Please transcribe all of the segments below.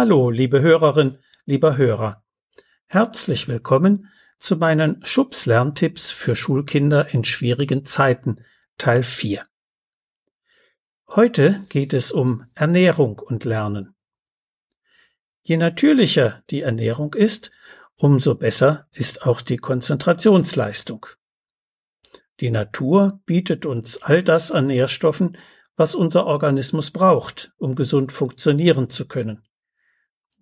Hallo, liebe Hörerin, lieber Hörer. Herzlich willkommen zu meinen Schubs-Lerntipps für Schulkinder in schwierigen Zeiten, Teil 4. Heute geht es um Ernährung und Lernen. Je natürlicher die Ernährung ist, umso besser ist auch die Konzentrationsleistung. Die Natur bietet uns all das an Nährstoffen, was unser Organismus braucht, um gesund funktionieren zu können.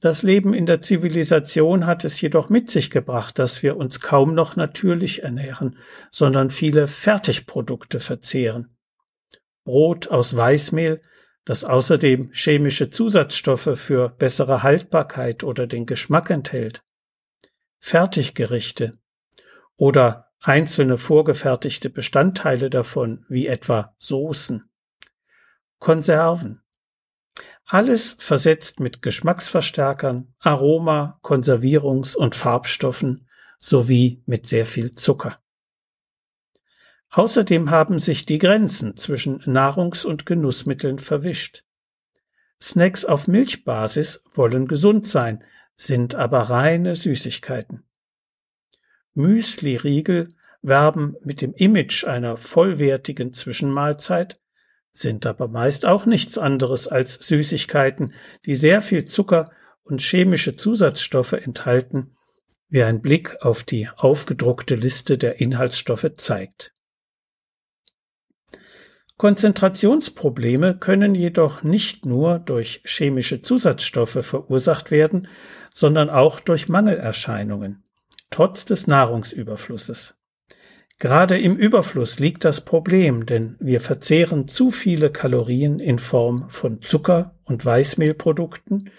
Das Leben in der Zivilisation hat es jedoch mit sich gebracht, dass wir uns kaum noch natürlich ernähren, sondern viele Fertigprodukte verzehren. Brot aus Weißmehl, das außerdem chemische Zusatzstoffe für bessere Haltbarkeit oder den Geschmack enthält. Fertiggerichte oder einzelne vorgefertigte Bestandteile davon, wie etwa Soßen. Konserven, alles versetzt mit Geschmacksverstärkern, Aroma, Konservierungs- und Farbstoffen sowie mit sehr viel Zucker. Außerdem haben sich die Grenzen zwischen Nahrungs- und Genussmitteln verwischt. Snacks auf Milchbasis wollen gesund sein, sind aber reine Süßigkeiten. Müsli-Riegel werben mit dem Image einer vollwertigen Zwischenmahlzeit, sind aber meist auch nichts anderes als Süßigkeiten, die sehr viel Zucker und chemische Zusatzstoffe enthalten, wie ein Blick auf die aufgedruckte Liste der Inhaltsstoffe zeigt. Konzentrationsprobleme können jedoch nicht nur durch chemische Zusatzstoffe verursacht werden, sondern auch durch Mangelerscheinungen, trotz des Nahrungsüberflusses. Gerade im Überfluss liegt das Problem, denn wir verzehren zu viele Kalorien in Form von Zucker und Weißmehlprodukten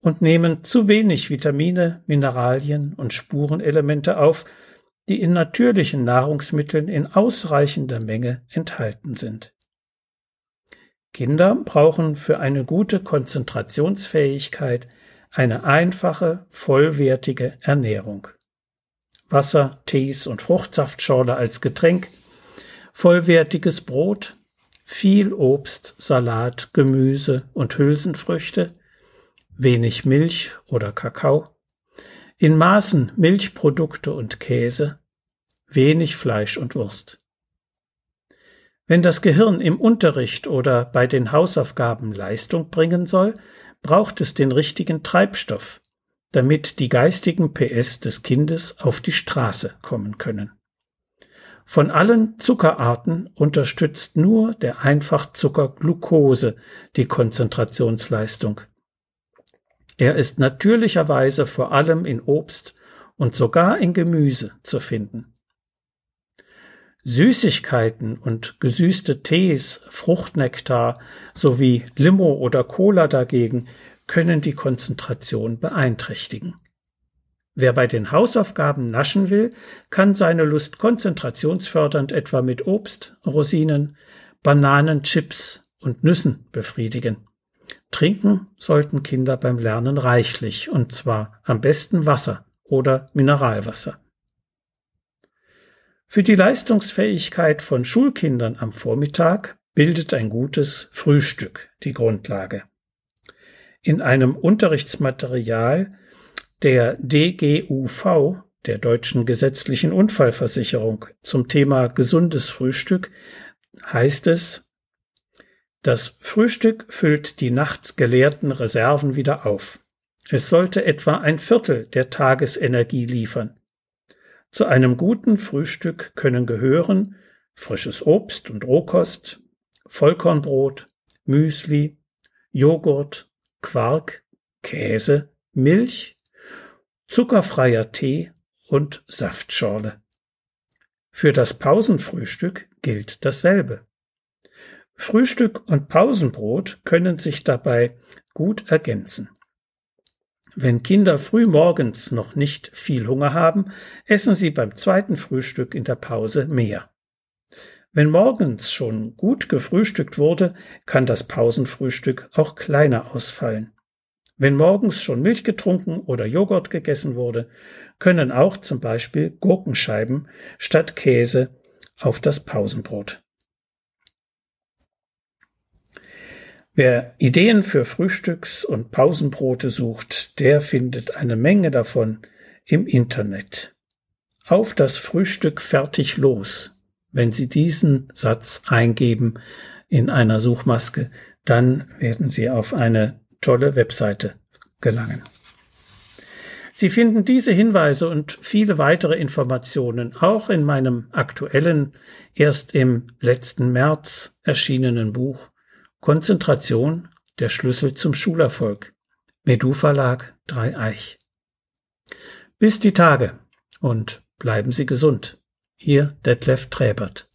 und nehmen zu wenig Vitamine, Mineralien und Spurenelemente auf, die in natürlichen Nahrungsmitteln in ausreichender Menge enthalten sind. Kinder brauchen für eine gute Konzentrationsfähigkeit eine einfache, vollwertige Ernährung. Wasser, Tees und Fruchtsaftschorle als Getränk, vollwertiges Brot, viel Obst, Salat, Gemüse und Hülsenfrüchte, wenig Milch oder Kakao, in Maßen Milchprodukte und Käse, wenig Fleisch und Wurst. Wenn das Gehirn im Unterricht oder bei den Hausaufgaben Leistung bringen soll, braucht es den richtigen Treibstoff, damit die geistigen PS des Kindes auf die Straße kommen können. Von allen Zuckerarten unterstützt nur der Einfachzucker Glucose die Konzentrationsleistung. Er ist natürlicherweise vor allem in Obst und sogar in Gemüse zu finden. Süßigkeiten und gesüßte Tees, Fruchtnektar sowie Limo oder Cola dagegen können die Konzentration beeinträchtigen. Wer bei den Hausaufgaben naschen will, kann seine Lust konzentrationsfördernd etwa mit Obst, Rosinen, Bananen, Chips und Nüssen befriedigen. Trinken sollten Kinder beim Lernen reichlich, und zwar am besten Wasser oder Mineralwasser. Für die Leistungsfähigkeit von Schulkindern am Vormittag bildet ein gutes Frühstück die Grundlage in einem Unterrichtsmaterial der DGUV, der Deutschen Gesetzlichen Unfallversicherung, zum Thema gesundes Frühstück heißt es, das Frühstück füllt die nachts geleerten Reserven wieder auf. Es sollte etwa ein Viertel der Tagesenergie liefern. Zu einem guten Frühstück können gehören frisches Obst und Rohkost, Vollkornbrot, Müsli, Joghurt, Quark, Käse, Milch, zuckerfreier Tee und Saftschorle. Für das Pausenfrühstück gilt dasselbe. Frühstück und Pausenbrot können sich dabei gut ergänzen. Wenn Kinder früh morgens noch nicht viel Hunger haben, essen sie beim zweiten Frühstück in der Pause mehr. Wenn morgens schon gut gefrühstückt wurde, kann das Pausenfrühstück auch kleiner ausfallen. Wenn morgens schon Milch getrunken oder Joghurt gegessen wurde, können auch zum Beispiel Gurkenscheiben statt Käse auf das Pausenbrot. Wer Ideen für Frühstücks- und Pausenbrote sucht, der findet eine Menge davon im Internet. Auf das Frühstück fertig los. Wenn Sie diesen Satz eingeben in einer Suchmaske, dann werden Sie auf eine tolle Webseite gelangen. Sie finden diese Hinweise und viele weitere Informationen auch in meinem aktuellen, erst im letzten März erschienenen Buch Konzentration, der Schlüssel zum Schulerfolg. Medu Verlag Dreieich. Bis die Tage und bleiben Sie gesund. Ihr Detlef Träbert.